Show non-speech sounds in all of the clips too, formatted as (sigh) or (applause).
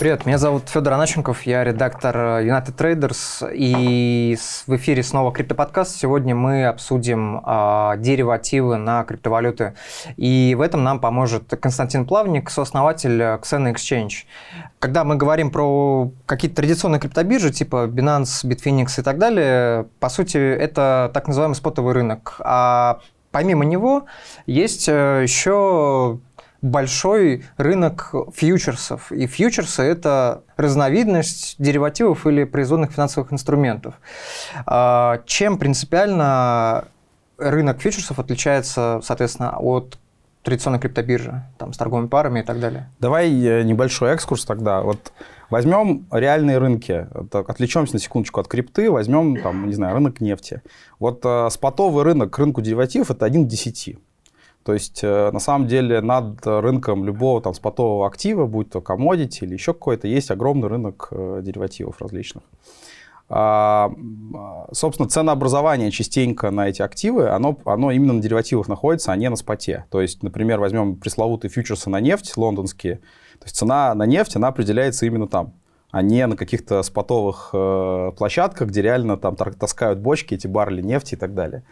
Привет, меня зовут Федор Аначенков, я редактор United Traders, и в эфире снова криптоподкаст. Сегодня мы обсудим э, деривативы на криптовалюты, и в этом нам поможет Константин Плавник, сооснователь Xena Exchange. Когда мы говорим про какие-то традиционные криптобиржи, типа Binance, Bitfinex и так далее, по сути, это так называемый спотовый рынок. А помимо него есть э, еще большой рынок фьючерсов. И фьючерсы – это разновидность деривативов или производных финансовых инструментов. А, чем принципиально рынок фьючерсов отличается, соответственно, от традиционной криптобиржи, там, с торговыми парами и так далее? Давай э, небольшой экскурс тогда. Вот возьмем реальные рынки, отвлечемся на секундочку от крипты, возьмем, там, не знаю, рынок нефти. Вот э, спотовый рынок к рынку деривативов – это один к 10. То есть, э, на самом деле, над рынком любого там спотового актива, будь то commodity или еще какой-то, есть огромный рынок э, деривативов различных. А, собственно, ценообразование частенько на эти активы, оно, оно именно на деривативах находится, а не на споте. То есть, например, возьмем пресловутые фьючерсы на нефть лондонские. То есть цена на нефть, она определяется именно там, а не на каких-то спотовых э, площадках, где реально там таскают бочки, эти барли нефти и так далее.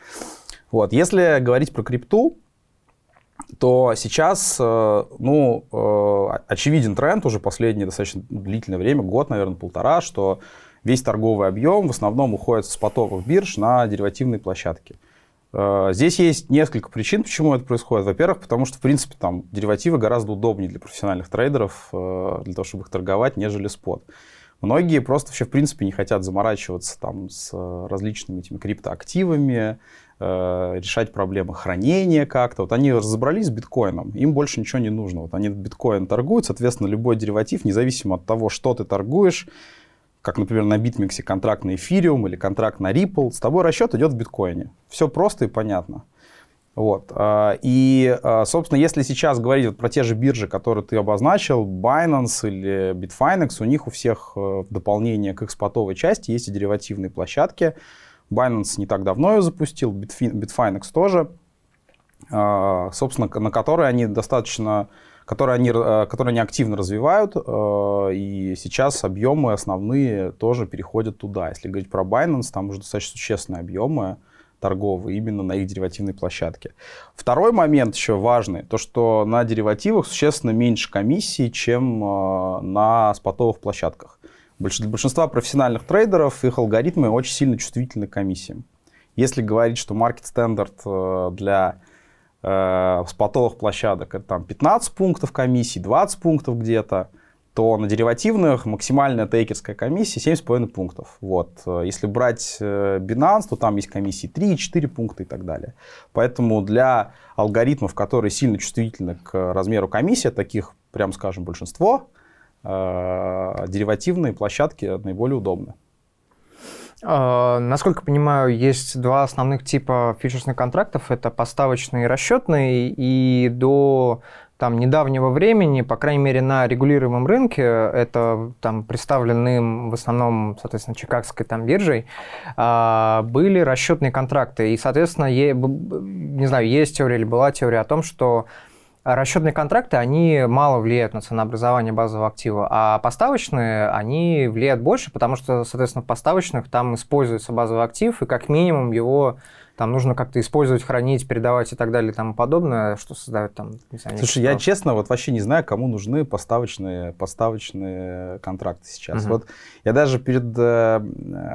Вот. Если говорить про крипту, то сейчас, э, ну, э, очевиден тренд уже последнее достаточно длительное время, год, наверное, полтора, что весь торговый объем в основном уходит с потоков бирж на деривативные площадки. Э, здесь есть несколько причин, почему это происходит. Во-первых, потому что, в принципе, там деривативы гораздо удобнее для профессиональных трейдеров, для того, чтобы их торговать, нежели спот. Многие просто вообще, в принципе, не хотят заморачиваться там с различными этими криптоактивами, Э, решать проблемы хранения как-то. Вот они разобрались с биткоином, им больше ничего не нужно. Вот они биткоин торгуют, соответственно, любой дериватив, независимо от того, что ты торгуешь, как, например, на BitMEX контракт на эфириум или контракт на Ripple, с тобой расчет идет в биткоине. Все просто и понятно. Вот. А, и, а, собственно, если сейчас говорить вот про те же биржи, которые ты обозначил, Binance или Bitfinex, у них у всех э, в дополнение к их спотовой части есть и деривативные площадки, Binance не так давно ее запустил, Bitfinex тоже, а, собственно, на которые они достаточно которые они, а, которые они активно развивают, а, и сейчас объемы основные тоже переходят туда. Если говорить про Binance, там уже достаточно существенные объемы торговые именно на их деривативной площадке. Второй момент еще важный, то что на деривативах существенно меньше комиссий, чем на спотовых площадках. Для большинства профессиональных трейдеров их алгоритмы очень сильно чувствительны к комиссиям. Если говорить, что маркет стандарт э, для э, спотовых площадок это там 15 пунктов комиссии, 20 пунктов где-то, то на деривативных максимальная тейкерская комиссия 7,5 пунктов. Вот. Если брать э, Binance, то там есть комиссии 3, 4 пункта и так далее. Поэтому для алгоритмов, которые сильно чувствительны к размеру комиссии, таких, прям скажем, большинство, деривативные площадки наиболее удобны. Uh, насколько понимаю, есть два основных типа фьючерсных контрактов. Это поставочный и расчетный. И до там, недавнего времени, по крайней мере, на регулируемом рынке, это там представленным в основном, соответственно, чикагской там биржей, uh, были расчетные контракты. И, соответственно, е, не знаю, есть теория или была теория о том, что расчетные контракты, они мало влияют на ценообразование базового актива, а поставочные, они влияют больше, потому что, соответственно, в поставочных там используется базовый актив, и как минимум его там нужно как-то использовать, хранить, передавать и так далее и тому подобное, что создает там... Не знаю, Слушай, я честно вот вообще не знаю, кому нужны поставочные, поставочные контракты сейчас. Угу. Вот я даже перед э,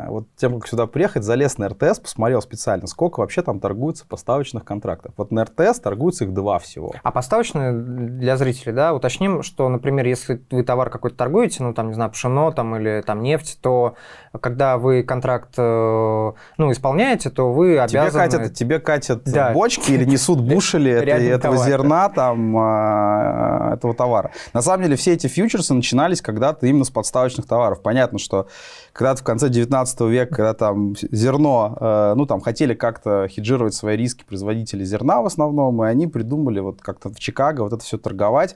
вот тем, как сюда приехать, залез на РТС, посмотрел специально, сколько вообще там торгуется поставочных контрактов. Вот на РТС торгуется их два всего. А поставочные для зрителей, да, уточним, что, например, если вы товар какой-то торгуете, ну там, не знаю, пшено там или там нефть, то когда вы контракт, э, ну, исполняете, то вы обязаны катят, тебе катят да. бочки или несут (laughs) бушели этого зерна, там, а, этого товара. На самом деле все эти фьючерсы начинались когда-то именно с подставочных товаров. Понятно, что когда-то в конце 19 века, когда там зерно, э, ну там хотели как-то хеджировать свои риски производители зерна в основном, и они придумали вот как-то в Чикаго вот это все торговать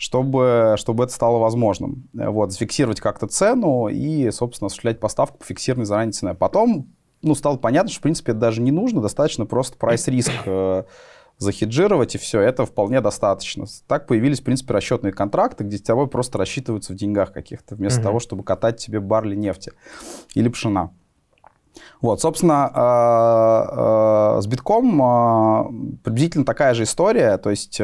чтобы, чтобы это стало возможным. Вот, зафиксировать как-то цену и, собственно, осуществлять поставку по фиксированной заранее цене. Потом ну, стало понятно, что, в принципе, это даже не нужно, достаточно просто прайс-риск (laughs) э, захеджировать, и все, это вполне достаточно. Так появились, в принципе, расчетные контракты, где с тобой просто рассчитываются в деньгах каких-то, вместо mm-hmm. того, чтобы катать тебе барли нефти или пшена. Вот, собственно, э, э, с битком э, приблизительно такая же история, то есть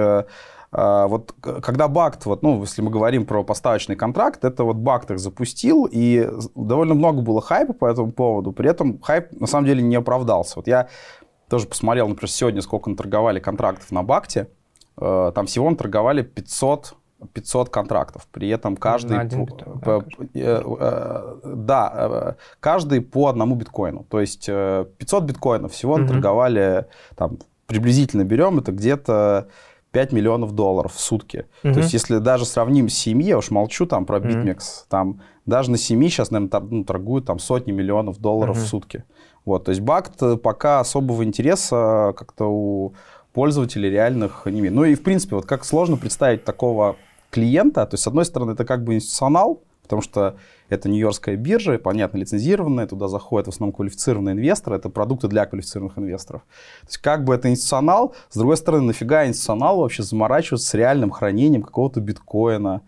вот когда Бакт, вот, ну, если мы говорим про поставочный контракт, это вот Бакт их запустил, и довольно много было хайпа по этому поводу, при этом хайп на самом деле не оправдался. Вот я тоже посмотрел, например, сегодня, сколько наторговали контрактов на Бакте, там всего наторговали 500 500 контрактов. При этом каждый... один биткоин, по, да, э, э, да, э, каждый по одному биткоину. То есть 500 биткоинов всего угу. торговали, там, приблизительно берем, это где-то 5 миллионов долларов в сутки. Угу. То есть если даже сравним с 7, я уж молчу там про BitMEX, угу. там даже на 7 сейчас, наверное, ну, торгуют там сотни миллионов долларов угу. в сутки. Вот, то есть BACT пока особого интереса как-то у пользователей реальных не имеет. Ну и в принципе, вот как сложно представить такого клиента. То есть, с одной стороны, это как бы институционал, потому что это Нью-Йоркская биржа, понятно, лицензированная, туда заходят в основном квалифицированные инвесторы, это продукты для квалифицированных инвесторов. То есть как бы это институционал, с другой стороны, нафига институционалу вообще заморачиваться с реальным хранением какого-то биткоина,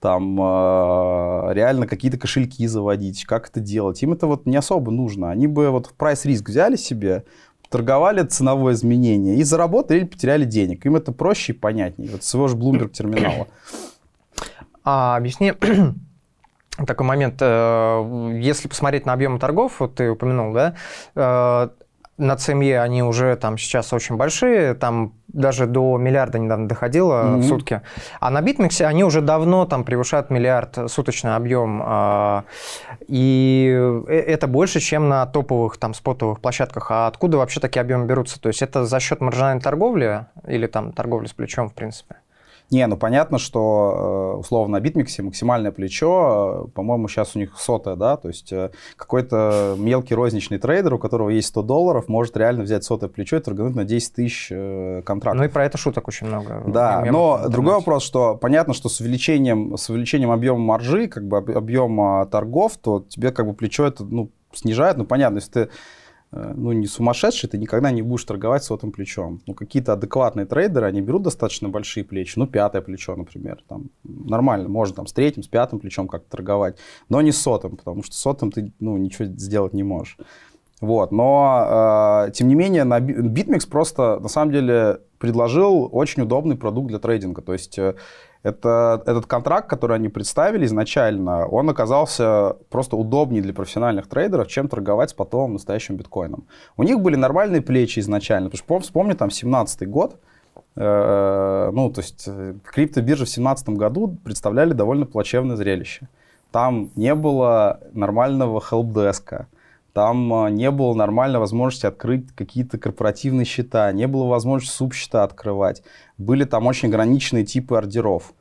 там э, реально какие-то кошельки заводить, как это делать. Им это вот не особо нужно. Они бы вот прайс-риск взяли себе, торговали ценовое изменение и заработали или потеряли денег. Им это проще и понятнее. Вот своего же Bloomberg терминала. А, объясни такой момент. Э, если посмотреть на объемы торгов, вот ты упомянул, да, э, на CME они уже там сейчас очень большие, там даже до миллиарда недавно доходило mm-hmm. в сутки. А на BitMEX они уже давно там превышают миллиард суточный объем. И э, это больше, чем на топовых там спотовых площадках. А откуда вообще такие объемы берутся? То есть это за счет маржинальной торговли или там торговли с плечом, в принципе? Не, ну понятно, что э, условно на битмиксе максимальное плечо, э, по-моему, сейчас у них сотое, да, то есть э, какой-то мелкий розничный трейдер, у которого есть 100 долларов, может реально взять сотое плечо и торгануть на 10 тысяч контрактов. Ну и про это шуток очень много. Да, но другой вопрос, что понятно, что с увеличением, с увеличением объема маржи, как бы объема торгов, то тебе как бы плечо это, ну, снижает, ну понятно, если ты ну, не сумасшедший, ты никогда не будешь торговать сотым плечом. Ну, какие-то адекватные трейдеры, они берут достаточно большие плечи, ну, пятое плечо, например, там, нормально, можно там с третьим, с пятым плечом как-то торговать, но не сотым, потому что сотым ты, ну, ничего сделать не можешь. Вот, но, э, тем не менее, на BitMEX просто, на самом деле, предложил очень удобный продукт для трейдинга, то есть э, это, этот контракт, который они представили изначально, он оказался просто удобнее для профессиональных трейдеров, чем торговать с потом настоящим биткоином. У них были нормальные плечи изначально. Потому что вспомни, там, 17 год, э, ну, то есть э, криптобиржи в 17 году представляли довольно плачевное зрелище. Там не было нормального хелпдеска, там э, не было нормальной возможности открыть какие-то корпоративные счета, не было возможности субсчета открывать. Были там очень ограниченные типы ордеров.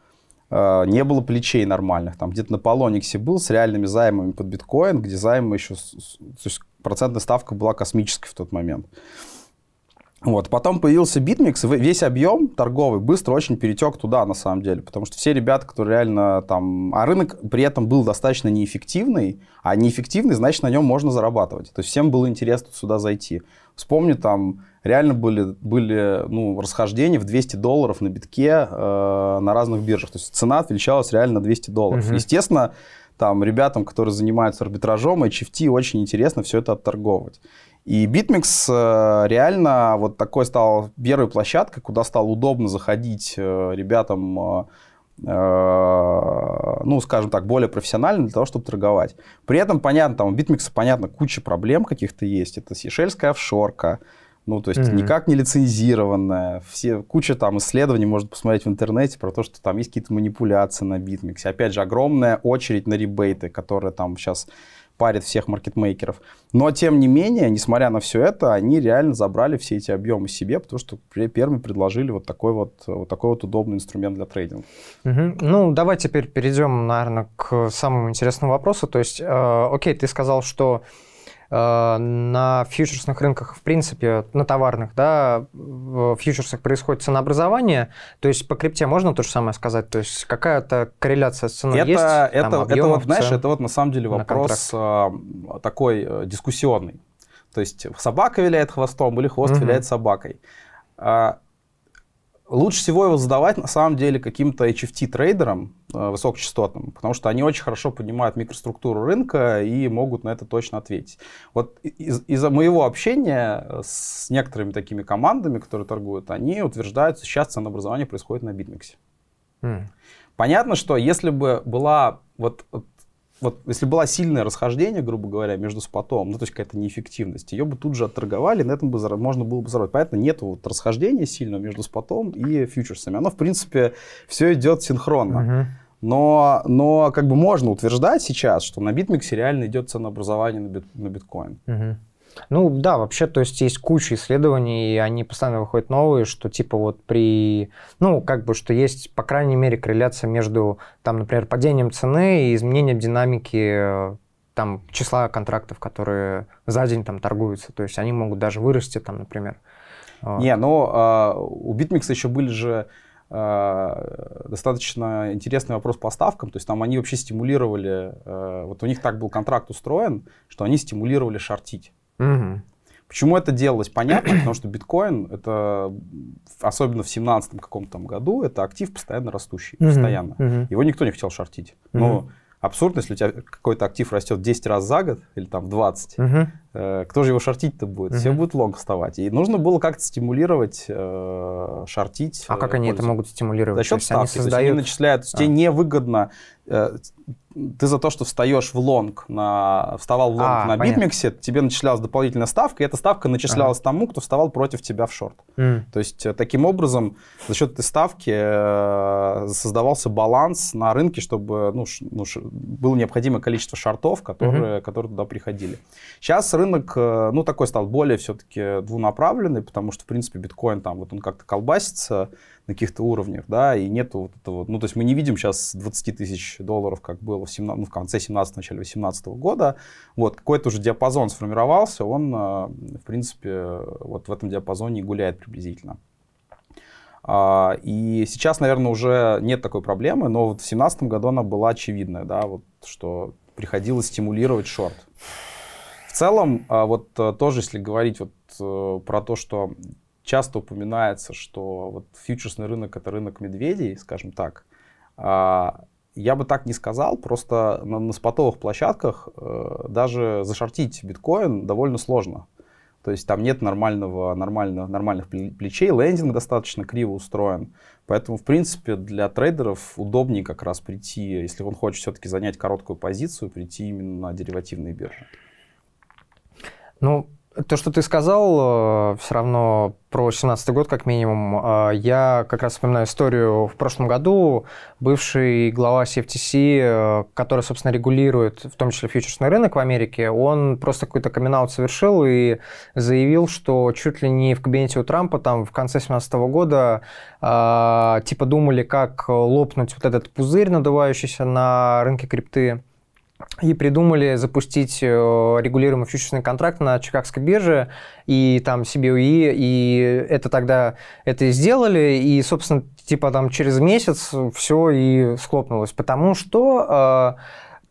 Э, не было плечей нормальных. Там где-то на Полониксе был с реальными займами под биткоин, где займы еще... То есть процентная ставка была космической в тот момент. Вот. Потом появился BitMEX, и весь объем торговый быстро очень перетек туда, на самом деле, потому что все ребята, которые реально там... А рынок при этом был достаточно неэффективный, а неэффективный, значит, на нем можно зарабатывать. То есть всем было интересно сюда зайти. Вспомни, там реально были, были ну, расхождения в 200 долларов на битке э, на разных биржах. То есть цена отвечалась реально на 200 долларов. Угу. Естественно, там ребятам, которые занимаются арбитражом, HFT очень интересно все это отторговывать. И BitMEX э, реально вот такой стал первой площадкой, куда стало удобно заходить э, ребятам, э, ну, скажем так, более профессионально для того, чтобы торговать. При этом, понятно, там у BitMEX, понятно, куча проблем каких-то есть. Это сейшельская офшорка, ну, то есть mm-hmm. никак не лицензированная. Все, куча там исследований можно посмотреть в интернете про то, что там есть какие-то манипуляции на BitMEX. Опять же, огромная очередь на ребейты, которые там сейчас парит всех маркетмейкеров. Но, тем не менее, несмотря на все это, они реально забрали все эти объемы себе, потому что первыми предложили вот такой вот, вот такой вот удобный инструмент для трейдинга. Угу. Ну, давай теперь перейдем, наверное, к самому интересному вопросу. То есть, э, окей, ты сказал, что на фьючерсных рынках, в принципе, на товарных, да, в фьючерсах происходит ценообразование, то есть по крипте можно то же самое сказать, то есть какая-то корреляция с ценой это, есть? Это, там, это вот, знаешь, это вот на самом деле вопрос э, такой э, дискуссионный. То есть собака виляет хвостом или хвост угу. виляет собакой. Лучше всего его задавать, на самом деле, каким-то HFT-трейдерам э, высокочастотным, потому что они очень хорошо понимают микроструктуру рынка и могут на это точно ответить. Вот из- из-за моего общения с некоторыми такими командами, которые торгуют, они утверждают, что сейчас ценообразование происходит на BitMEX е. М. Понятно, что если бы была вот, вот, вот если была сильное расхождение, грубо говоря, между спотом, ну то есть какая-то неэффективность, ее бы тут же отторговали, на этом бы зара- можно было бы заработать. Понятно, нет вот расхождения сильного между спотом и фьючерсами. Оно, в принципе, все идет синхронно. Но, но как бы можно утверждать сейчас, что на BitMEX е реально идет ценообразование на, бит, на биткоин. Мгм. Ну да, вообще, то есть есть куча исследований, и они постоянно выходят новые, что типа вот при, ну как бы, что есть, по крайней мере, корреляция между, там, например, падением цены и изменением динамики э, там числа контрактов, которые за день там торгуются, то есть они могут даже вырасти там, например. Вот. Не, но а, у Bitmix еще были же а, достаточно интересный вопрос по ставкам. То есть там они вообще стимулировали, а, вот у них так был контракт устроен, что они стимулировали шортить. Мгм. Почему это делалось? Понятно, потому что биткоин, это особенно в 17 каком-то там году, это актив постоянно растущий, Мгм. постоянно. Мгм. Его никто не хотел шортить. Но абсурдно, если у тебя какой-то актив растет 10 раз за год или там в 20, Мгм. Э, кто же его шортить-то будет? Все Мгм. будут лонг вставать. И нужно было как-то стимулировать, э, шортить. А как э, они это пользу. могут стимулировать? За счет ставки. То есть они создают... начисляют, то есть А. тебе невыгодно. э, ты за то, что встаешь в лонг, на, вставал в лонг А, на понятно. BitMEX е, тебе начислялась дополнительная ставка, и эта ставка начислялась тому, кто вставал против тебя в шорт. М. То есть э, таким образом за счет этой ставки э, создавался баланс на рынке, чтобы ну, ш- ну, ш- было необходимое количество шортов, которые, которые туда приходили. Сейчас рынок, э, ну, такой стал более все-таки двунаправленный, потому что, в принципе, биткоин там, вот он как-то колбасится на каких-то уровнях, да, и нету вот этого, ну, то есть мы не видим сейчас 20 тысяч долларов, как было в, 17, ну, в конце 17 начале 18 года, вот, какой-то уже диапазон сформировался, он, э, в принципе, вот в этом диапазоне и гуляет приблизительно. А, И сейчас, наверное, уже нет такой проблемы, но вот в 2017 году она была очевидная, да, вот, что приходилось стимулировать шорт. В целом, а, вот э, тоже, если говорить вот э, про то, что часто упоминается, что вот фьючерсный рынок это рынок медведей, скажем так, а, я бы так не сказал, просто на, на спотовых площадках э, даже зашортить биткоин довольно сложно. То есть там нет нормального, нормально, нормальных пле- плечей, лендинг достаточно криво устроен. Поэтому, в принципе, для трейдеров удобнее как раз прийти, если он хочет все-таки занять короткую позицию, прийти именно на деривативные биржи. Ну, то, что ты сказал, все равно про 17 год, как минимум, э, я как раз вспоминаю историю в прошлом году. Бывший глава CFTC, э, который, собственно, регулирует, в том числе фьючерсный рынок в Америке, он просто какой-то камин совершил и заявил, что чуть ли не в кабинете у Трампа там в конце 17 года э, типа думали, как лопнуть вот этот пузырь, надувающийся на рынке крипты, и придумали запустить э, регулируемый фьючерсный контракт на Чикагской бирже и там CBOE, и это тогда это и сделали, и, собственно, типа там через месяц все и схлопнулось, потому что э,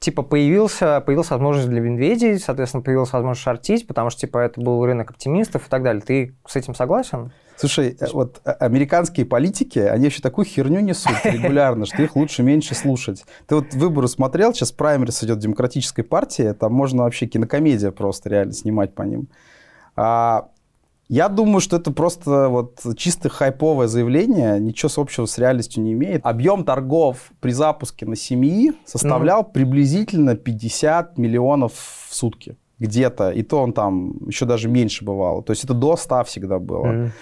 типа появился, появилась возможность для медведей, соответственно, появилась возможность шортить, потому что типа это был рынок оптимистов и так далее. Ты с этим согласен? Слушай, э, вот э, американские политики, они вообще такую херню несут регулярно, что их лучше меньше слушать. Ты вот выборы смотрел, сейчас праймерис идет демократической партии, там можно вообще кинокомедия просто реально снимать по ним. А, я думаю, что это просто вот чисто хайповое заявление, ничего с общего с реальностью не имеет. Объем торгов при запуске на семьи составлял приблизительно 50 миллионов в сутки. Где-то. И то он там еще даже меньше бывало. То есть это до 100 всегда было. Мгм.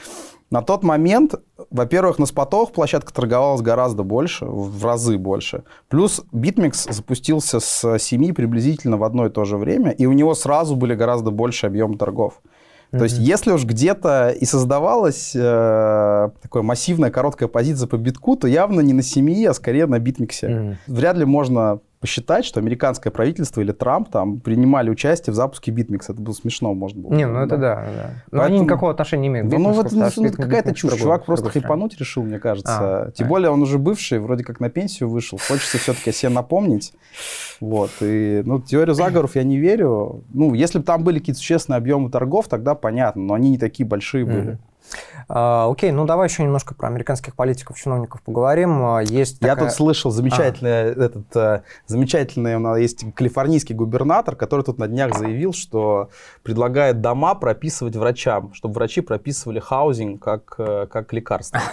На тот момент, во-первых, на спотовых площадках торговалось гораздо больше, в разы больше. Плюс BitMEX запустился с 7 приблизительно в одно и то же время, и у него сразу были гораздо больше объем торгов. То есть, если уж где-то и создавалась э, такая массивная короткая позиция по битку, то явно не на CME, а скорее на BitMEX е. Мгм. Вряд ли можно посчитать, что американское правительство или Трамп там принимали участие в запуске BitMEX а. Это было смешно, может быть. Не, ну это да, да. Но они Поэтому- никакого отношения не имеют. Да, ну, вот, ну, ну, какая-то чушь. другой- Чувак просто другой страны. хайпануть решил, мне кажется. А, Тем понятно. более он уже бывший, вроде как на пенсию вышел. Хочется все-таки себе напомнить. Вот. И, ну, теорию заговоров я не верю. Ну, если бы там были какие-то существенные объемы торгов, тогда понятно, но они не такие большие были. Мгм. А, окей, ну давай еще немножко про американских политиков, чиновников поговорим. А, есть Я такая... тут слышал замечательный, а. этот, э, замечательный, у нас есть калифорнийский губернатор, который тут на днях заявил, что предлагает дома прописывать врачам, чтобы врачи прописывали хаузинг как, э, как лекарство. (laughs)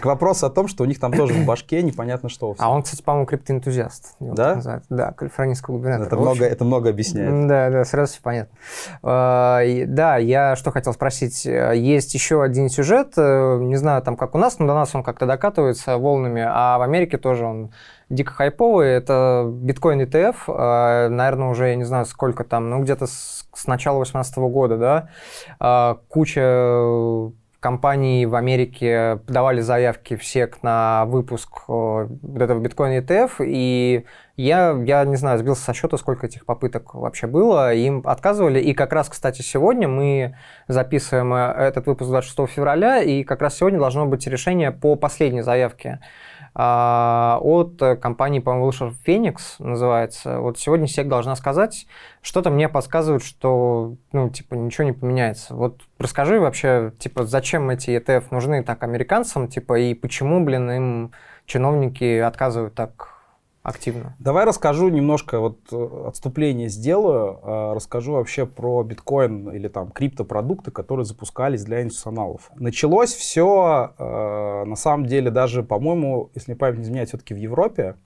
К вопросу о том, что у них там тоже в башке непонятно что. А он, кстати, по-моему, криптоэнтузиаст. Да? Да, калифорнийский губернатор. Это много, это много объясняет. Да, да, сразу все понятно. А, да, я что хотел спросить. Есть еще один сюжет, э, не знаю, там как у нас, но до нас он как-то докатывается волнами, а в Америке тоже он дико хайповый. Это биткоин ETF, э, наверное, уже, я не знаю, сколько там, ну, где-то с, с начала 2018 года, да, куча компании в Америке подавали заявки все на выпуск э, вот этого биткоина ETF, и я, я не знаю, сбился со счета, сколько этих попыток вообще было, им отказывали, и как раз, кстати, сегодня мы записываем э, этот выпуск 26 февраля, и как раз сегодня должно быть решение по последней заявке а, от компании, по-моему, вышел Феникс, называется. Вот сегодня СЕК должна сказать, что-то мне подсказывает, что, ну, типа, ничего не поменяется. Вот расскажи вообще, типа, зачем эти ETF нужны так американцам, типа, и почему, блин, им чиновники отказывают так активно. Давай расскажу немножко, вот отступление сделаю, э, расскажу вообще про биткоин или там криптопродукты, которые запускались для институционалов. Началось все, э, на самом деле, даже, по-моему, если память не изменяет, все-таки в Европе,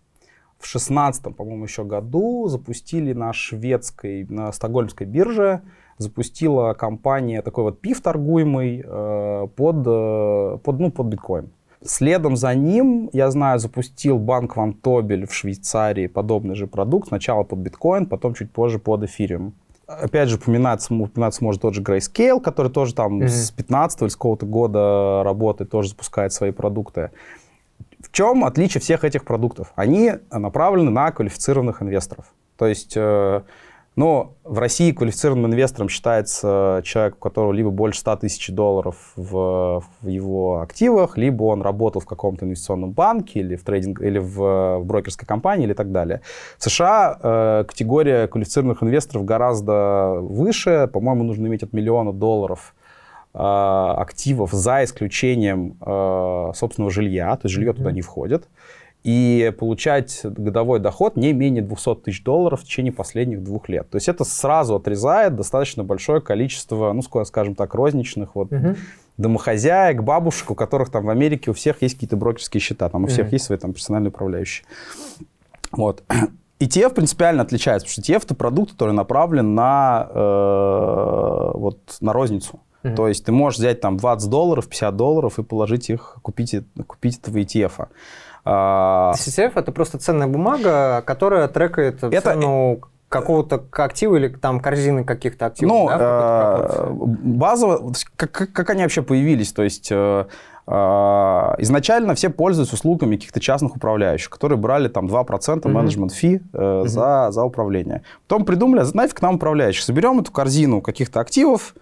в шестнадцатом, по-моему, еще году запустили на шведской, на стокгольмской бирже, запустила компания такой вот пив торгуемый под, под, ну, под биткоин. Следом за ним, я знаю, запустил банк Вантобель в Швейцарии подобный же продукт. Сначала под биткоин, потом чуть позже под эфириум. Опять же, упоминаться, упоминаться может тот же Grayscale, который тоже там mm-hmm. с 15 или с какого-то года работает, тоже запускает свои продукты. В чем отличие всех этих продуктов? Они направлены на квалифицированных инвесторов. То есть э, но в России квалифицированным инвестором считается человек, у которого либо больше 100 тысяч долларов в, в его активах, либо он работал в каком-то инвестиционном банке или в трейдинг, или в, в брокерской компании или так далее. В США э, категория квалифицированных инвесторов гораздо выше. По-моему, нужно иметь от миллиона долларов э, активов за исключением э, собственного жилья, то есть жилье mm-hmm. туда не входит и получать годовой доход не менее 200 тысяч долларов в течение последних двух лет. То есть это сразу отрезает достаточно большое количество, ну, скажем так, розничных вот угу. домохозяек, бабушек, у которых там в Америке у всех есть какие-то брокерские счета, там у всех угу. есть свои там персональные управляющие. Вот. ETF принципиально отличается, потому что ETF это продукт, который направлен на, э, вот, на розницу. Mm-hmm. То есть ты можешь взять там 20 долларов, 50 долларов и положить их, купить, купить этого ETF. А, CCF это просто ценная бумага, которая трекает это... цену какого-то актива или там корзины каких-то активов? Ну, да, э, базово, как, как они вообще появились? То есть э, э, изначально все пользуются услугами каких-то частных управляющих, которые брали там 2% mm-hmm. менеджмент фи mm-hmm. за, за управление. Потом придумали, к нам управляющих, соберем эту корзину каких-то активов,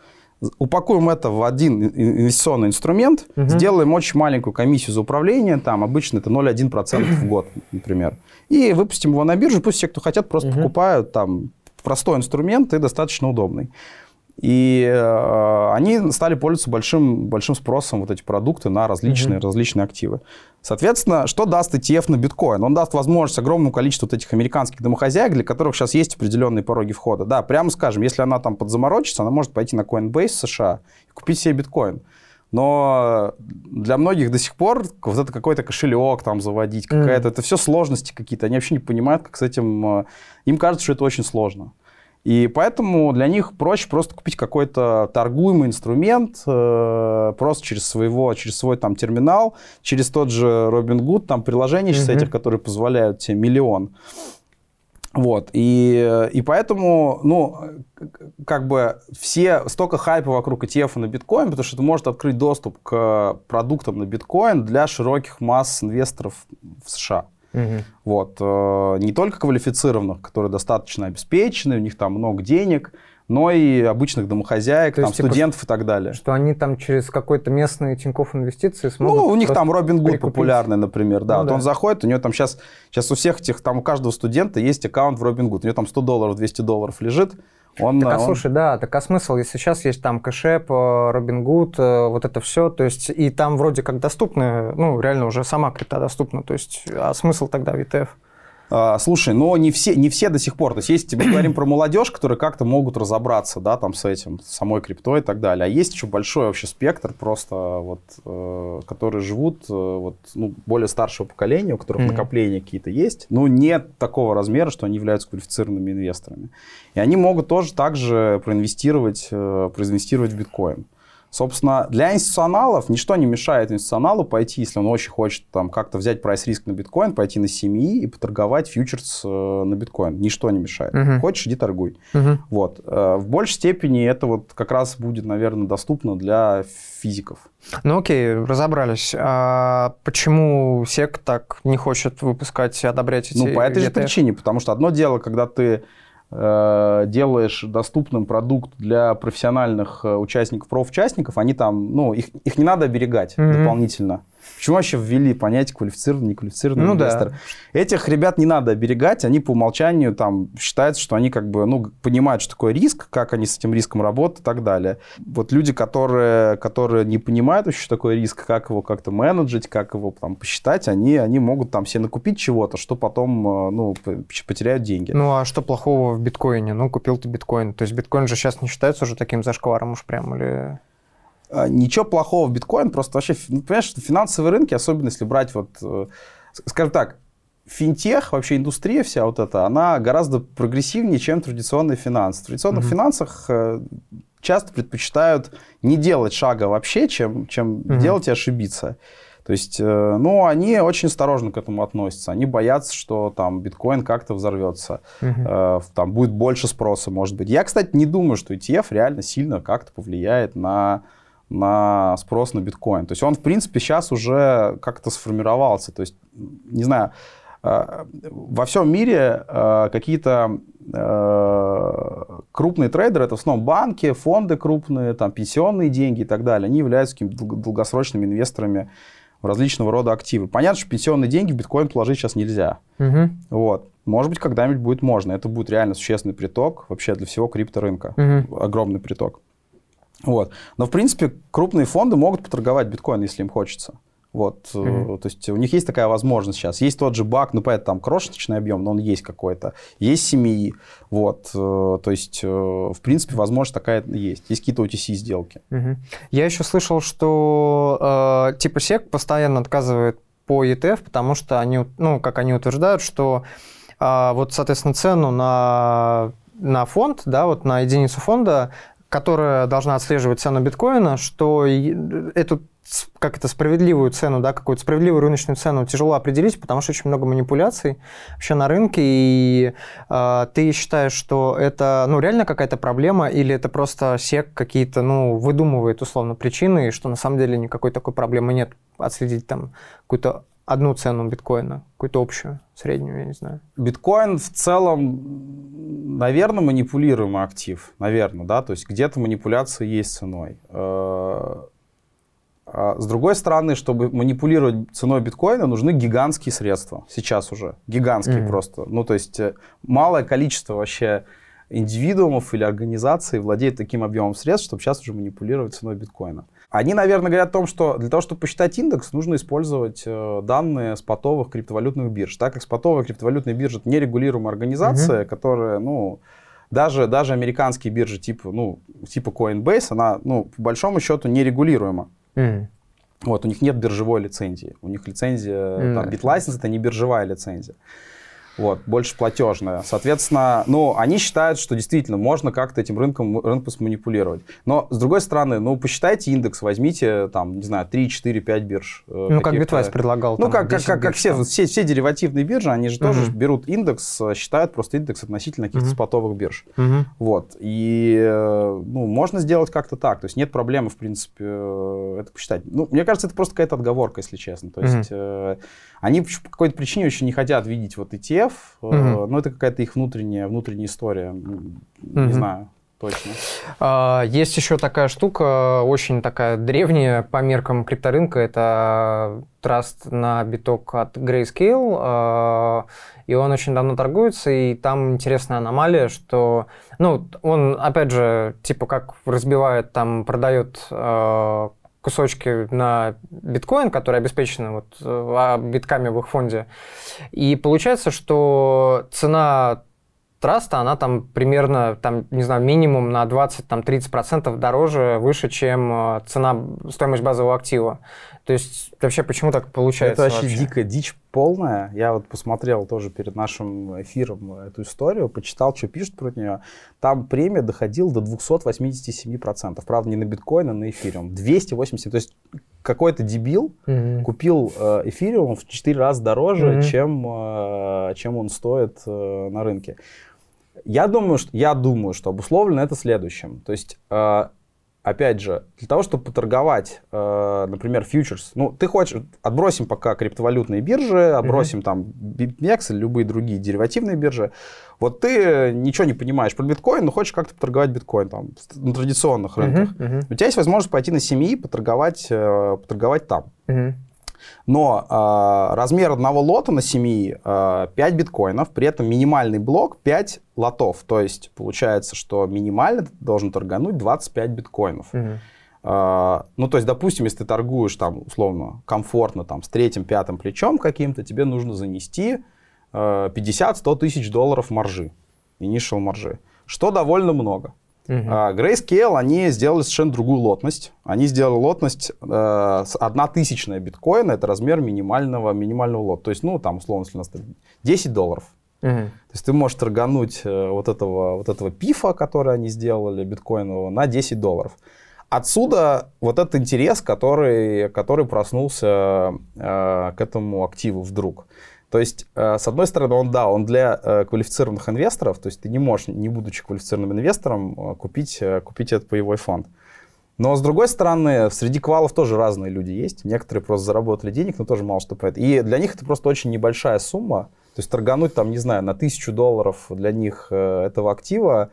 упакуем это в один инвестиционный инструмент, угу. сделаем очень маленькую комиссию за управление, там обычно это 0,1% в год, например, и выпустим его на биржу, пусть все, кто хотят, просто угу. покупают там простой инструмент и достаточно удобный. И э, они стали пользоваться большим, большим спросом, вот эти продукты, на различные, mm-hmm. различные активы. Соответственно, что даст ETF на биткоин? Он даст возможность огромному количеству вот этих американских домохозяек, для которых сейчас есть определенные пороги входа. Да, прямо скажем, если она там подзаморочится, она может пойти на Coinbase США и купить себе биткоин. Но для многих до сих пор вот это какой-то кошелек там заводить, какая-то, mm. это все сложности какие-то. Они вообще не понимают, как с этим... Э, им кажется, что это очень сложно. И поэтому для них проще просто купить какой-то торгуемый инструмент э, просто через своего, через свой там терминал, через тот же Robinhood, там приложения сейчас mm-hmm. этих, которые позволяют тебе миллион. Вот, и, и поэтому, ну, как бы все, столько хайпа вокруг ETF на биткоин, потому что это может открыть доступ к продуктам на биткоин для широких масс инвесторов в США. Угу. Вот. Э, не только квалифицированных, которые достаточно обеспечены, у них там много денег, но и обычных домохозяек, То там, есть, типа, студентов и так далее. Что они там через какой-то местный Тинькофф инвестиции смогут Ну, у них там Робин Гуд популярный, например, да. Ну, вот да. он заходит, у него там сейчас, сейчас у всех этих, там у каждого студента есть аккаунт в Робин Гуд, у него там 100 долларов, 200 долларов лежит, Он, так, а он... слушай, да, так а смысл, если сейчас есть там Cash App, Robinhood, вот это все, то есть и там вроде как доступны, ну, реально уже сама крипта доступна, то есть а смысл тогда в ETF? А, слушай, но не все, не все до сих пор. То есть, если мы говорим про молодежь, которые как-то могут разобраться, да, там с этим, с самой криптой и так далее. А есть еще большой вообще спектр просто, вот, э, которые живут, э, вот, ну, более старшего поколения, у которых mm-hmm. накопления какие-то есть, но нет такого размера, что они являются квалифицированными инвесторами. И они могут тоже также проинвестировать, э, проинвестировать в биткоин. Собственно, для институционалов ничто не мешает институционалу пойти, если он очень хочет там как-то взять price risk на биткоин, пойти на CME и поторговать фьючерс э, на биткоин. Ничто не мешает. Угу. Хочешь, иди торгуй. Угу. Вот. Э, в большей степени это вот как раз будет, наверное, доступно для физиков. Ну окей, разобрались. А почему СЕК так не хочет выпускать и одобрять эти Ну, по этой же причине. Потому что одно дело, когда ты делаешь доступным продукт для профессиональных э, участников, профучастников, они там, ну, их, их не надо оберегать mm-hmm. дополнительно. Почему вообще ввели понятие квалифицированный, неквалифицированный ну, инвестор? Да. Этих ребят не надо оберегать, они по умолчанию там считается, что они как бы, ну, понимают, что такое риск, как они с этим риском работают и так далее. Вот люди, которые, которые не понимают вообще, что такое риск, как его как-то менеджить, как его там посчитать, они, они могут там себе накупить чего-то, что потом, э, ну, потеряют деньги. Ну, а что плохого в биткоине? Ну, купил ты биткоин. То есть биткоин же сейчас не считается уже таким зашкваром уж прям или... А, ничего плохого в биткоин, просто вообще, ну, понимаешь, что финансовые рынки, особенно если брать вот, э, скажем так, финтех, вообще индустрия вся вот эта, она гораздо прогрессивнее, чем традиционные финансы. В традиционных mm-hmm. финансах э, часто предпочитают не делать шага вообще, чем, чем mm-hmm. делать и ошибиться. То есть, э, ну, они очень осторожно к этому относятся. Они боятся, что там биткоин как-то взорвется, uh-huh. там будет больше спроса, может быть. Я, кстати, не думаю, что ETF реально сильно как-то повлияет на на спрос на биткоин. То есть он, в принципе, сейчас уже как-то сформировался. То есть, не знаю, э, во всем мире э, какие-то э, крупные трейдеры, это в основном банки, фонды крупные, там, пенсионные деньги и так далее, они являются какими-то долгосрочными инвесторами в различного рода активы. Понятно, что пенсионные деньги в биткоин положить сейчас нельзя. Угу. Вот. Может быть, когда-нибудь будет можно. Это будет реально существенный приток вообще для всего крипторынка. Угу. Огромный приток. Вот. Но, в принципе, крупные фонды могут поторговать биткоин, если им хочется. Вот, mm-hmm. то есть у них есть такая возможность сейчас. Есть тот же баг, ну, понятно, там крошечный объем, но он есть какой-то. Есть семьи, вот, э, то есть, в принципе, возможность такая есть. Есть какие-то OTC сделки. Mm-hmm. Я еще слышал, что э, типа SEC постоянно отказывает по ETF, потому что они, ну, как они утверждают, что э, вот, соответственно, цену на на фонд, да, вот на единицу фонда которая должна отслеживать цену биткоина, что эту как это справедливую цену, да, какую-то справедливую рыночную цену тяжело определить, потому что очень много манипуляций вообще на рынке, и э, ты считаешь, что это, ну, реально какая-то проблема, или это просто сек какие-то, ну, выдумывает условно причины, и что на самом деле никакой такой проблемы нет отследить там какую-то одну цену биткоина, какую-то общую, среднюю, я не знаю. Биткоин в целом, наверное, манипулируемый актив, наверное, да, то есть где-то манипуляция есть ценой. Э, а с другой стороны, чтобы манипулировать ценой биткоина, нужны гигантские средства. Сейчас уже. Гигантские mm-hmm. просто. Ну, то есть э, малое количество вообще индивидуумов или организаций владеет таким объемом средств, чтобы сейчас уже манипулировать ценой биткоина. Они, наверное, говорят о том, что для того, чтобы посчитать индекс, нужно использовать э, данные спотовых криптовалютных бирж. Так как спотовая криптовалютная биржа это нерегулируемая организация, mm-hmm. которая, ну, даже, даже американские биржи типа, ну, типа Coinbase, она, ну, по большому счету нерегулируема. Mm-hmm. Вот, у них нет биржевой лицензии. У них лицензия, mm-hmm. там, BitLicense это не биржевая лицензия вот, больше платежная. Соответственно, ну, они считают, что действительно можно как-то этим рынком, рынком сманипулировать. Но, с другой стороны, ну, посчитайте индекс, возьмите, там, не знаю, 3, 4, 5 бирж. Э, ну, как Bitwise предлагал. Ну, как, как, как, как все, все, все деривативные биржи, они же угу. тоже берут индекс, считают просто индекс относительно каких-то угу. спотовых бирж. Угу. Вот. И, э, ну, можно сделать как-то так. То есть нет проблемы, в принципе, э, это посчитать. Ну, мне кажется, это просто какая-то отговорка, если честно. То есть угу. они по какой-то причине очень не хотят видеть вот ETF, ETF, угу. но это какая-то их внутренняя, внутренняя история. Не угу. знаю. точно. А, есть еще такая штука, очень такая древняя по меркам крипторынка, это траст на биток от Grayscale, а, и он очень давно торгуется, и там интересная аномалия, что, ну, он, опять же, типа как разбивает, там, продает а, кусочки на биткоин, которые обеспечены вот а, битками в их фонде. И получается, что цена траста, она там примерно, там, не знаю, минимум на 20-30% дороже, выше, чем э, цена, стоимость базового актива. То есть вообще почему так получается? Это вообще, вообще? дикая дичь полная. Я вот посмотрел тоже перед нашим эфиром эту историю, почитал, что пишут про нее. Там премия доходила до 287%. Правда, не на биткоин, а на эфириум. 280. То есть какой-то дебил mm-hmm. купил э, эфириум в 4 раза дороже, mm-hmm. чем, э, чем он стоит э, на рынке. Я думаю, что, я думаю, что обусловлено это следующим. То есть, э, опять же, для того, чтобы поторговать, э, например, фьючерс, ну, ты хочешь, отбросим пока криптовалютные биржи, отбросим mm-hmm. там BitMEX или любые другие деривативные биржи. Вот ты ничего не понимаешь про биткоин, но хочешь как-то поторговать биткоин там на традиционных рынках. Mm-hmm. Mm-hmm. У тебя есть возможность пойти на семьи поторговать, э, поторговать там. Mm-hmm. Но э, размер одного лота на семьи э, 5 биткоинов, при этом минимальный блок 5 лотов. То есть получается, что минимально ты должен торгануть 25 биткоинов. Угу. Uh, ну, то есть, допустим, если ты торгуешь там, условно, комфортно там с третьим, пятым плечом каким-то, тебе нужно занести uh, 50-100 тысяч долларов маржи, initial маржи, что довольно много. Uh-huh. Uh, Grayscale, они сделали совершенно другую лотность. Они сделали лотность э, одна тысячная биткоина, это размер минимального, минимального лота. То есть, ну, там, условно, если у нас 10 долларов. Uh-huh. То есть ты можешь торгануть э, вот этого, вот этого пифа, который они сделали, биткоинового, на 10 долларов. Отсюда вот этот интерес, который, который проснулся э, к этому активу вдруг. То есть, э, с одной стороны, он, да, он для э, квалифицированных инвесторов, то есть ты не можешь, не будучи квалифицированным инвестором, э, купить, купить этот паевой фонд. Но, с другой стороны, среди квалов тоже разные люди есть. Некоторые просто заработали денег, но тоже мало что поэт. И для них это просто очень небольшая сумма. То есть торгануть там, не знаю, на тысячу долларов для них этого актива,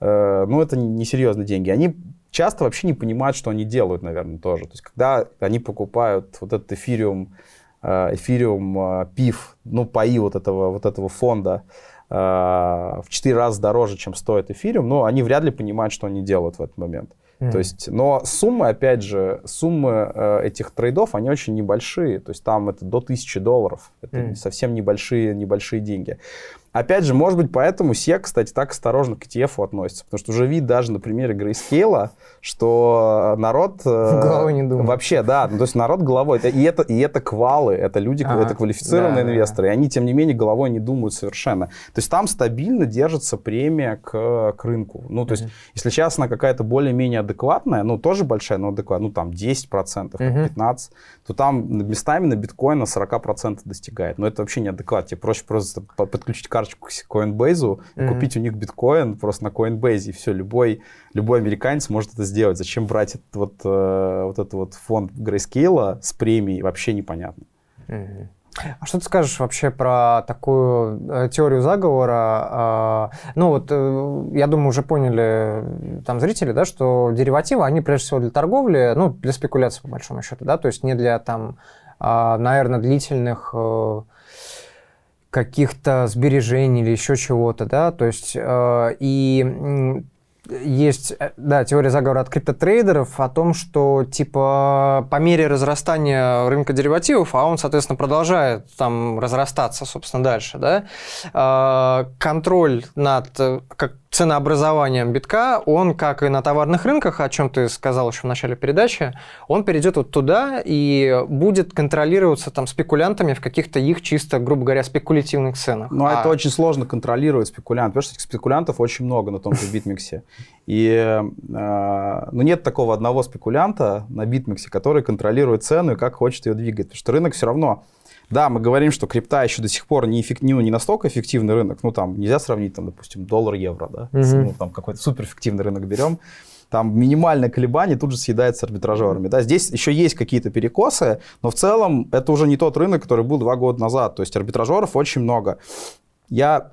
ну, это несерьезные деньги. Они часто вообще не понимают, что они делают, наверное, тоже. То есть, когда они покупают вот этот эфириум эфириум, э, пив, ну, паи вот этого, вот этого фонда э, в 4 раза дороже, чем стоит эфириум, но они вряд ли понимают, что они делают в этот момент. Mm. То есть, но суммы, опять же, суммы э, этих трейдов, они очень небольшие. То есть там это до 1000 долларов. Это mm. совсем небольшие, небольшие деньги. Опять же, может быть, поэтому SEC, кстати, так осторожно к ETF относится. Потому что уже вид даже на примере Grayscale, что народ... Э, головой не думает. Вообще, да. Ну, то есть народ головой. И это, и это квалы, это люди, ага, это квалифицированные да, инвесторы. Да. И они, тем не менее, головой не думают совершенно. То есть там стабильно держится премия к, к рынку. Ну, то есть, uh если сейчас она какая-то более-менее адекватная, ну, тоже большая, но адекватная, ну, там 10%, uh 15%, то там местами на биткоин на 40% достигает. Но это вообще неадекват. Тебе проще просто подключить карточку к Coinbase, mm-hmm. купить у них биткоин просто на Coinbase, и все, любой, любой американец может это сделать. Зачем брать этот вот, э, вот этот вот фонд Grayscale с премией, вообще непонятно. Mm-hmm. А что ты скажешь вообще про такую э, теорию заговора? Э, ну вот, э, я думаю, уже поняли там зрители, да, что деривативы, они прежде всего для торговли, ну, для спекуляции, по большому счету, да, то есть не для там, э, наверное, длительных... Э, каких-то сбережений или еще чего-то, да, то есть э, и есть, э, да, теория заговора от криптотрейдеров о том, что, типа, по мере разрастания рынка деривативов, а он, соответственно, продолжает там разрастаться, собственно, дальше, да, э, контроль над, э, как ценообразованием битка, он, как и на товарных рынках, о чем ты сказал еще в начале передачи, он перейдет вот туда и будет контролироваться там спекулянтами в каких-то их чисто, грубо говоря, спекулятивных ценах. Ну, а... это очень сложно контролировать спекулянт. Потому что этих спекулянтов очень много на том же BitMEX е. И э, ну, нет такого одного спекулянта на BitMEX е, который контролирует цену и как хочет ее двигать. Потому что рынок все равно да, мы говорим, что крипта еще до сих пор не, эффект, ну, не настолько эффективный рынок. Ну, там нельзя сравнить, там, допустим, доллар-евро, да? Угу. Ну, там какой-то суперэффективный рынок берем. Там минимальное колебание тут же съедается арбитражерами. Да? Здесь еще есть какие-то перекосы, но в целом это уже не тот рынок, который был два года назад. То есть арбитражеров очень много. Я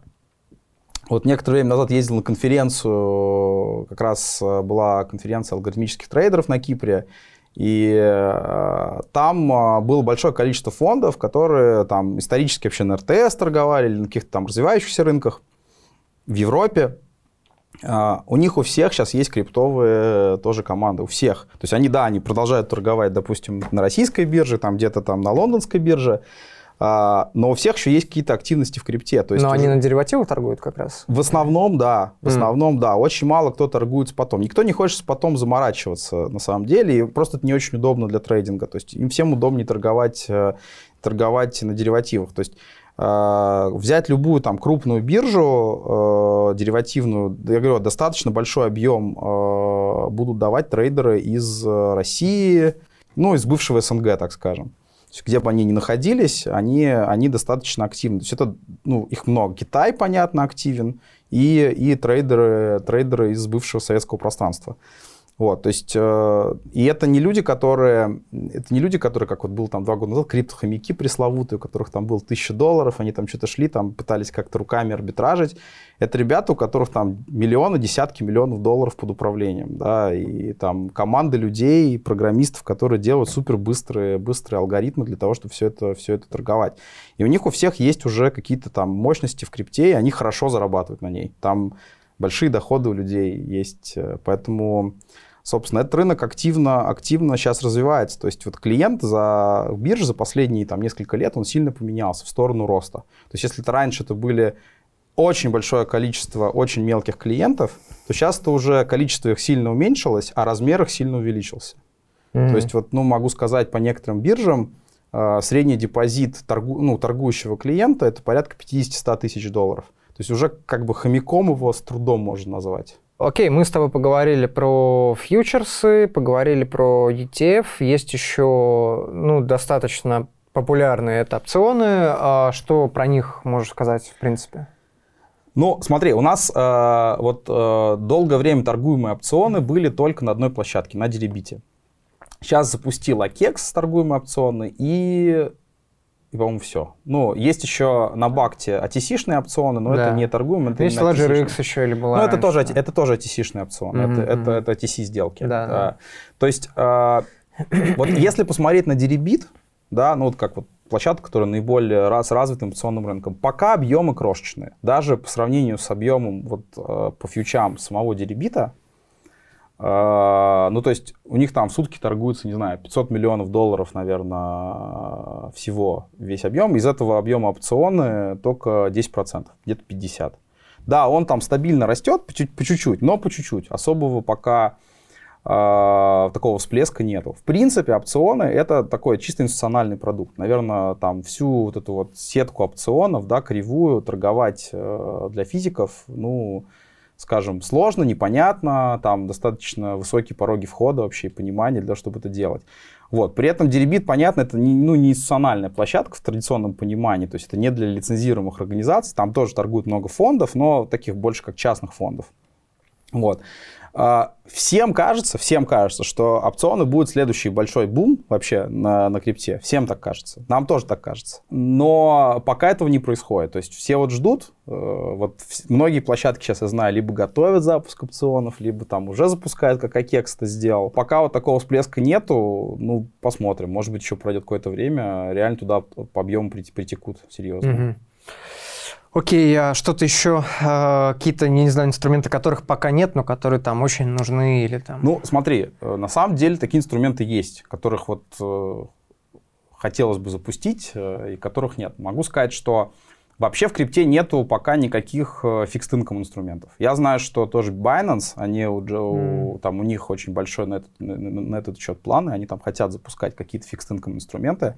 Вот некоторое время назад ездил на конференцию, как раз была конференция алгоритмических трейдеров на Кипре, и э, там э, было большое количество фондов, которые там исторически вообще на РТС торговали или на каких-то там развивающихся рынках в Европе. Uh, у них у всех сейчас есть криптовые тоже команды, у всех. То есть они, да, они продолжают торговать, допустим, на российской бирже, там где-то там на лондонской бирже, а, но у всех еще есть какие-то активности в крипте. То есть но уже... они на деривативах торгуют как раз? В основном, да. В основном, mm. да. Очень мало кто торгует с потом. Никто не хочет с потом заморачиваться на самом деле. И просто это не очень удобно для трейдинга. То есть им всем удобнее торговать, э, торговать на деривативах. То есть э, взять любую там крупную биржу э, деривативную, я говорю, достаточно большой объем э, будут давать трейдеры из России, ну, из бывшего СНГ, так скажем где бы они ни находились, они, они достаточно активны. То есть это, ну, их много. Китай, понятно, активен, и, и трейдеры, трейдеры из бывшего советского пространства. Вот, то есть, э, и это не люди, которые, это не люди, которые, как вот был там два года назад, криптохомяки пресловутые, у которых там было тысяча долларов, они там что-то шли, там пытались как-то руками арбитражить. Это ребята, у которых там миллионы, десятки миллионов долларов под управлением, да, и там команды людей, программистов, которые делают супер быстрые, быстрые алгоритмы для того, чтобы все это, все это торговать. И у них у всех есть уже какие-то там мощности в крипте, и они хорошо зарабатывают на ней. Там большие доходы у людей есть, э, поэтому собственно, этот рынок активно, активно сейчас развивается. То есть вот клиент за бирже за последние там, несколько лет, он сильно поменялся в сторону роста. То есть если это раньше это были очень большое количество очень мелких клиентов, то сейчас это уже количество их сильно уменьшилось, а размер их сильно увеличился. Mm-hmm. То есть вот, ну, могу сказать по некоторым биржам, э, средний депозит торгу, ну, торгующего клиента это порядка 50-100 тысяч долларов. То есть уже как бы хомяком его с трудом можно назвать. Окей, мы с тобой поговорили про фьючерсы, поговорили про ETF. Есть еще ну, достаточно популярные это опционы. А что про них можешь сказать, в принципе? Ну, смотри, у нас э, вот э, долгое время торгуемые опционы были только на одной площадке, на Деребите. Сейчас запустил Акекс торгуемые опционы и и, по-моему, все. Ну, есть еще на Бакте ATC-шные опционы, но да. это не торгуем. Это есть Ledger X еще или была Ну, это тоже, это тоже ATC-шные опционы, mm-hmm, это, это, это ATC-сделки. Да, да. То есть, э, вот если посмотреть на Deribit, да, ну вот как вот площадка, которая наиболее раз, развитым опционным рынком, пока объемы крошечные. Даже по сравнению с объемом вот, э, по фьючам самого Дерибита, ну, то есть у них там в сутки торгуется, не знаю, 500 миллионов долларов, наверное, всего весь объем. Из этого объема опционы только 10%, где-то 50%. Да, он там стабильно растет по чуть-чуть, но по чуть-чуть. Особого пока э, такого всплеска нету. В принципе, опционы это такой чисто институциональный продукт. Наверное, там всю вот эту вот сетку опционов, да, кривую торговать э, для физиков, ну, скажем, сложно, непонятно, там достаточно высокие пороги входа вообще и понимания для того, чтобы это делать. Вот. При этом Деребит, понятно, это не, ну, не институциональная площадка в традиционном понимании, то есть это не для лицензируемых организаций, там тоже торгуют много фондов, но таких больше как частных фондов. Вот. А, всем кажется, всем кажется, что опционы будут следующий большой бум вообще на, на крипте. Всем так кажется. Нам тоже так кажется. Но пока этого не происходит. То есть все вот ждут. Э, вот многие площадки сейчас, я знаю, либо готовят запуск опционов, либо там уже запускают, как Акекс это сделал. Пока вот такого всплеска нету, ну, посмотрим. Может быть, еще пройдет какое-то время, реально туда по объему притекут серьезно. Mm-hmm. Окей, а что-то еще, э, какие-то, не знаю, инструменты, которых пока нет, но которые там очень нужны или там... Ну, смотри, э, на самом деле такие инструменты есть, которых вот э, хотелось бы запустить и которых нет. Могу сказать, что вообще в крипте нету пока никаких фикс инком инструментов. Я знаю, что тоже Binance, они уже, mm. там у них очень большой на этот, на, на этот счет планы, они там хотят запускать какие-то фикс инком инструменты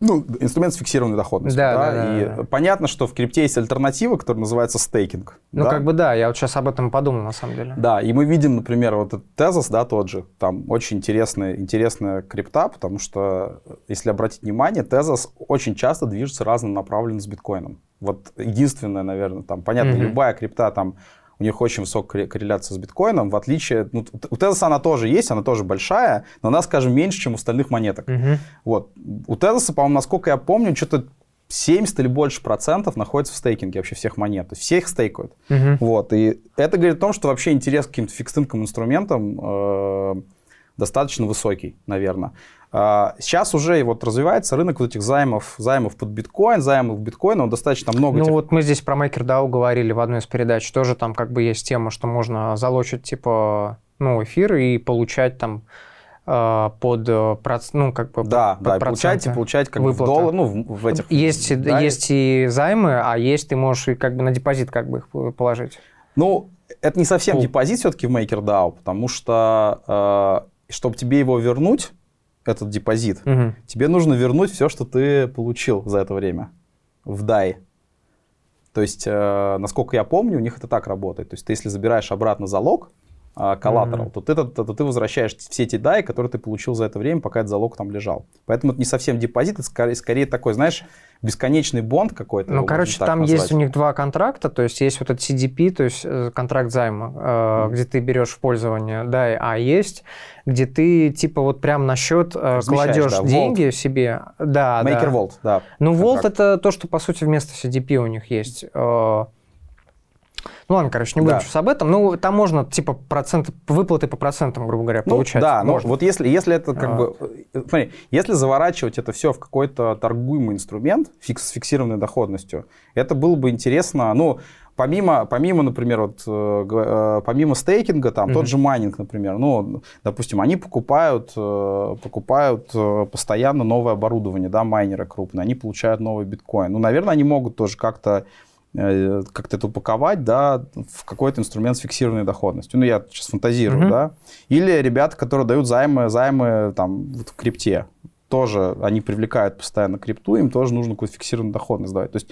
ну, инструмент с фиксированной доходностью. Да, да, да, и да. понятно, что в крипте есть альтернатива, которая называется стейкинг. Ну, да? как бы да, я вот сейчас об этом подумал, на самом деле. Да, и мы видим, например, вот этот Tezos, да, тот же, там очень интересная, интересная крипта, потому что, если обратить внимание, Tezos очень часто движется разнонаправленно с биткоином. Вот единственное, наверное, там, понятно, mm-hmm. любая крипта там у них очень высокая корреляция с биткоином, в отличие, ну, у Тезоса она тоже есть, она тоже большая, но она, скажем, меньше, чем у остальных монеток. Угу. Вот. У Тезоса, по-моему, насколько я помню, что-то 70 или больше процентов находится в стейкинге вообще всех монет. То есть все их стейкают. Угу. Вот. И это говорит о том, что вообще интерес к каким-то фикстинкам инструментам э, достаточно высокий, наверное. А, сейчас уже вот развивается рынок вот этих займов, займов под биткоин, займов биткоина, он достаточно много. Ну этих... вот мы здесь про MakerDAO говорили в одной из передач, тоже там как бы есть тема, что можно залочить типа ну, эфир и получать там э, под э, ну как бы да под да получать и получать как выплаты. в доллар ну в, в этих есть да, есть и займы а есть ты можешь и как бы на депозит как бы их положить ну это не совсем Пул. депозит все-таки в MakerDAO потому что э, чтобы тебе его вернуть этот депозит, угу. тебе нужно вернуть все, что ты получил за это время в DAI. То есть, э, насколько я помню, у них это так работает. То есть, ты если забираешь обратно залог, коллатерал, mm-hmm. то, ты, то, то, ты возвращаешь все эти DAI, которые ты получил за это время, пока этот залог там лежал. Поэтому это не совсем депозит, это скорее, скорее такой, знаешь, бесконечный бонд какой-то. Ну, короче, там назвать. есть у них два контракта, то есть есть вот этот CDP, то есть э, контракт займа, mm-hmm. где ты берешь в пользование, да, а есть, где ты типа вот прям на счет э, кладешь да, деньги Vault. себе. Да, Maker да. Vault, да. Ну, Vault это то, что по сути вместо CDP у них есть. Э, ну ладно, короче, не будем да. сейчас об этом. Ну, там можно, типа, процент, выплаты по процентам, грубо говоря, ну, получать. Да, ну вот если, если это как а. бы... Смотри, если заворачивать это все в какой-то торгуемый инструмент фикс, с фиксированной доходностью, это было бы интересно, ну, помимо, помимо, например, вот, э, э помимо стейкинга, там, mm-hmm. тот же майнинг, например, ну, допустим, они покупают, э, покупают э, постоянно новое оборудование, да, майнеры крупные, они получают новый биткоин. Ну, наверное, они могут тоже как-то Э, как-то это упаковать, да, в какой-то инструмент с фиксированной доходностью. Ну, я сейчас фантазирую, uh-huh. да. Или ребята, которые дают займы, займы там вот в крипте, тоже они привлекают постоянно крипту, им тоже нужно какую-то фиксированную доходность давать. То есть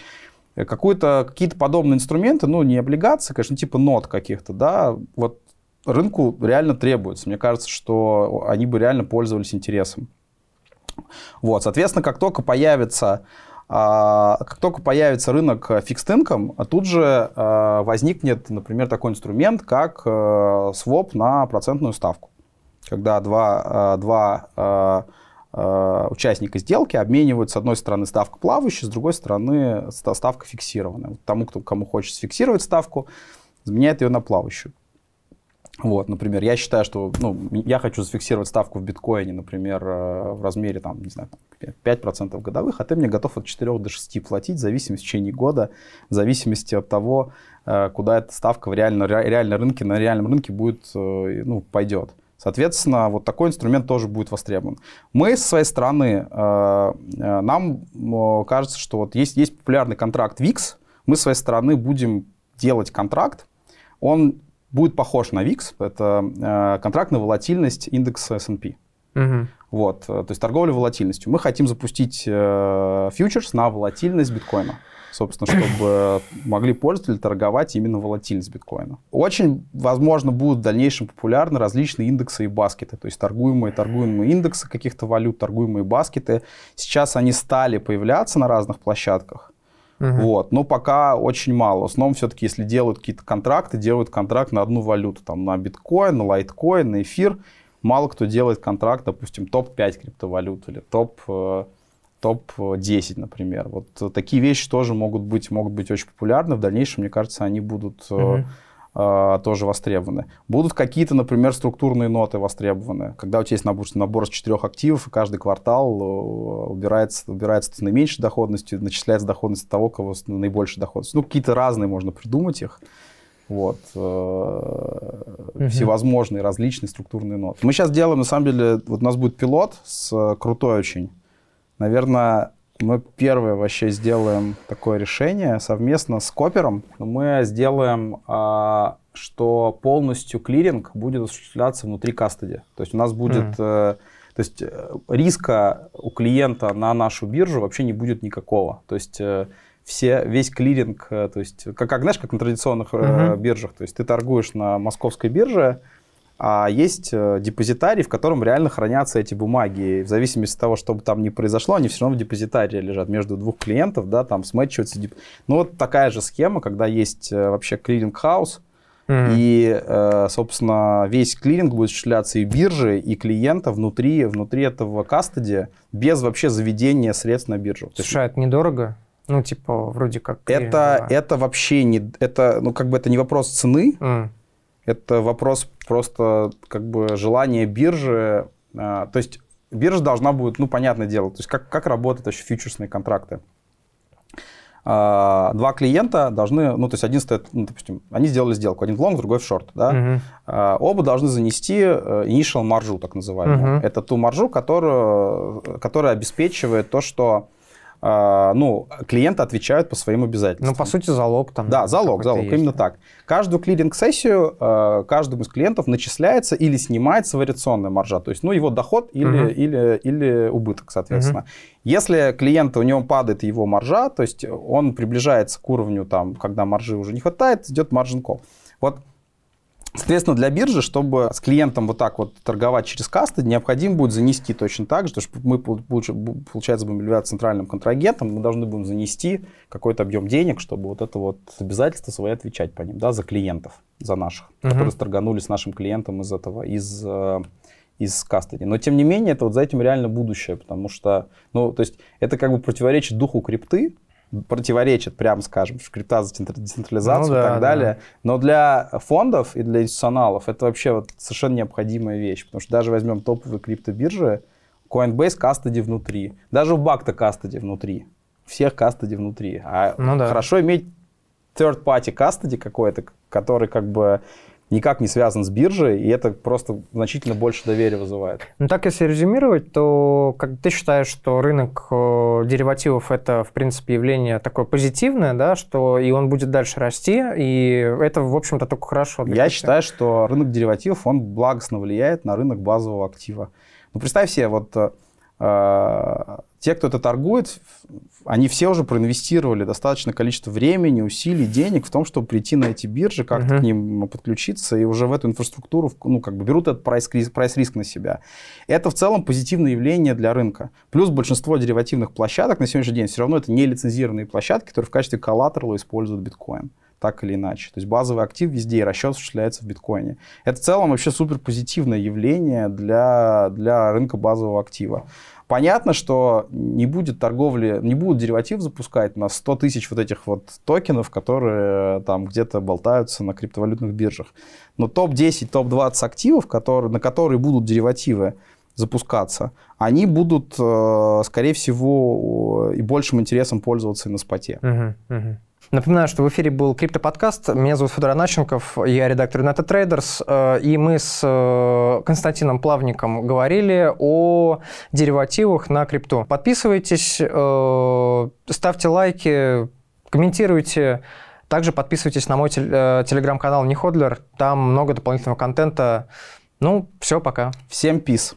э, какую-то, какие-то подобные инструменты, ну, не облигации, конечно, типа нот каких-то, да, вот рынку реально требуется. Мне кажется, что они бы реально пользовались интересом. Вот, соответственно, как только появится а, как только появится рынок фикстинком, тут же а, возникнет, например, такой инструмент, как э, своп на процентную ставку. Когда два, а, два участника сделки обменивают с одной стороны ставку плавающую, с другой стороны ставка фиксированная. Тому, кому хочет фиксировать ставку, заменяет ее на плавающую. Вот, например, я считаю, что ну, я хочу зафиксировать ставку в биткоине, например, э, в размере там, не знаю, 5% годовых, а ты мне готов от 4 до 6 платить в зависимости в течение года, в зависимости от того, э, куда эта ставка в реально, реально рынке, на реальном рынке будет, э, ну, пойдет. Соответственно, вот такой инструмент тоже будет востребован. Мы со своей стороны, нам кажется, что вот есть, есть популярный контракт VIX, мы со своей стороны будем делать контракт, он будет похож на VIX. Это э, контрактная волатильность индекса S&P. Угу. Вот, э, то есть торговля волатильностью. Мы хотим запустить э, фьючерс на волатильность биткоина. Собственно, чтобы могли пользователи торговать именно волатильность биткоина. Очень, возможно, будут в дальнейшем популярны различные индексы и баскеты. То есть торгуемые, торгуемые индексы каких-то валют, торгуемые баскеты. Сейчас они стали появляться на разных площадках. Угу. Вот. Но пока очень мало. В основном все-таки, если делают какие-то контракты, делают контракт на одну валюту. Там на биткоин, на лайткоин, на эфир. Мало кто делает контракт, допустим, топ-5 криптовалют или топ, э, топ-10, например. Вот такие вещи тоже могут быть, могут быть очень популярны. В дальнейшем, мне кажется, они будут угу э, тоже востребованы. Будут какие-то, например, структурные ноты востребованы. Когда у тебя есть набор, набор из четырех активов, и каждый квартал э, убирается, убирается с наименьшей доходностью, начисляется доходность того, кого с наибольшей доходностью. Ну, какие-то разные можно придумать их. Вот. Угу. Всевозможные различные структурные ноты. Мы сейчас делаем, на самом деле, вот у нас будет пилот с э, крутой очень. Наверное, мы первое вообще сделаем такое решение совместно с Копером. Мы сделаем, а, что полностью клиринг будет осуществляться внутри кастеди. То есть у нас будет... Mm. То есть э, риска у клиента на нашу биржу вообще не будет никакого. То есть э, все, весь клиринг, то есть как, как знаешь, как на традиционных uh-huh. биржах, то есть ты торгуешь на московской бирже, а есть э, депозитарий, в котором реально хранятся эти бумаги. И в зависимости от того, что бы там ни произошло, они все равно в депозитарии лежат между двух клиентов, да, там смэтчиваются. Ну, вот такая же схема, когда есть э, вообще clearing house, Mm-hmm. И, э, собственно, весь клиринг будет осуществляться и биржи, и клиента внутри, внутри этого custody без вообще заведения средств на биржу. Слушай, а это недорого? Ну, типа, вроде как... Это, это вообще не... Это, ну, как бы это не вопрос цены, mm. Это вопрос просто как бы желания биржи. А, то есть биржа должна будет, ну, понятное дело, то есть как, как работают вообще фьючерсные контракты. А, два клиента должны, ну, то есть один стоит, ну, допустим, они сделали сделку, один в лонг, другой в шорт, да, а, оба должны занести э, initial маржу, так называемую. Угу. Это ту маржу, которую, которая обеспечивает то, что ну, клиенты отвечают по своим обязательствам. Ну, по сути, залог там. Да, залог, залог, есть. именно так. Каждую клиринг-сессию а, каждому из клиентов начисляется или снимается вариационная маржа, то есть, ну, его доход или, угу. или, или убыток, соответственно. Угу. Если клиента, у него падает его маржа, то есть он приближается к уровню, там, когда маржи уже не хватает, идет маржин. Вот Соответственно, для биржи, чтобы с клиентом вот так вот торговать через касты, необходимо будет занести точно так же, потому что мы, получается, будем являться центральным контрагентом, мы должны будем занести какой-то объем денег, чтобы вот это вот обязательства свои отвечать по ним, да, за клиентов, за наших, угу. которые торганули с нашим клиентом из этого, из э, из кастеди. Но тем не менее, это вот за этим реально будущее, потому что, ну, то есть это как бы противоречит духу крипты, противоречит, прямо скажем, крипта за децентрализацию ну, да, и так далее. Да. Но для фондов и для институционалов это вообще вот совершенно необходимая вещь. Потому что даже возьмем топовые криптобиржи, Coinbase кастеди внутри. Даже у Бакта кастеди внутри. Всех кастеди внутри. А ну, да. хорошо иметь third-party custody какой-то, который как бы никак не связан с биржей, и это просто значительно больше доверия вызывает. Ну так, если резюмировать, то как ты считаешь, что рынок э, деривативов это, в принципе, явление такое позитивное, да, что и он будет дальше расти, и это, в общем-то, только хорошо. Я считаю, что рынок деривативов, он благостно влияет на рынок базового актива. Ну, представь себе, вот э, э те, кто это торгует, они все уже проинвестировали достаточное количество времени, усилий, денег в том, чтобы прийти на эти биржи, как-то uh-huh. к ним подключиться, и уже в эту инфраструктуру, ну, как бы берут этот price risk, price risk на себя. Это в целом позитивное явление для рынка. Плюс большинство деривативных площадок на сегодняшний день все равно это не лицензированные площадки, которые в качестве коллатерала используют биткоин так или иначе. То есть базовый актив везде, и расчет осуществляется в биткоине. Это в целом вообще супер позитивное явление для, для рынка базового актива. Понятно, что не будет торговли, не будут дериватив запускать на 100 тысяч вот этих вот токенов, которые там где-то болтаются на криптовалютных биржах. Но топ-10, топ-20 активов, которые, на которые будут деривативы запускаться, они будут, э, скорее всего, и большим интересом пользоваться и на споте. Uh-huh, uh-huh. Напоминаю, что в эфире был криптоподкаст. Меня зовут Федор Аначенков, я редактор United Traders. Э, и мы с э, Константином Плавником говорили о деривативах на крипту. Подписывайтесь, э, ставьте лайки, комментируйте. Также подписывайтесь на мой телеграм-канал Неходлер. Там много дополнительного контента. Ну, все, пока. Всем пис.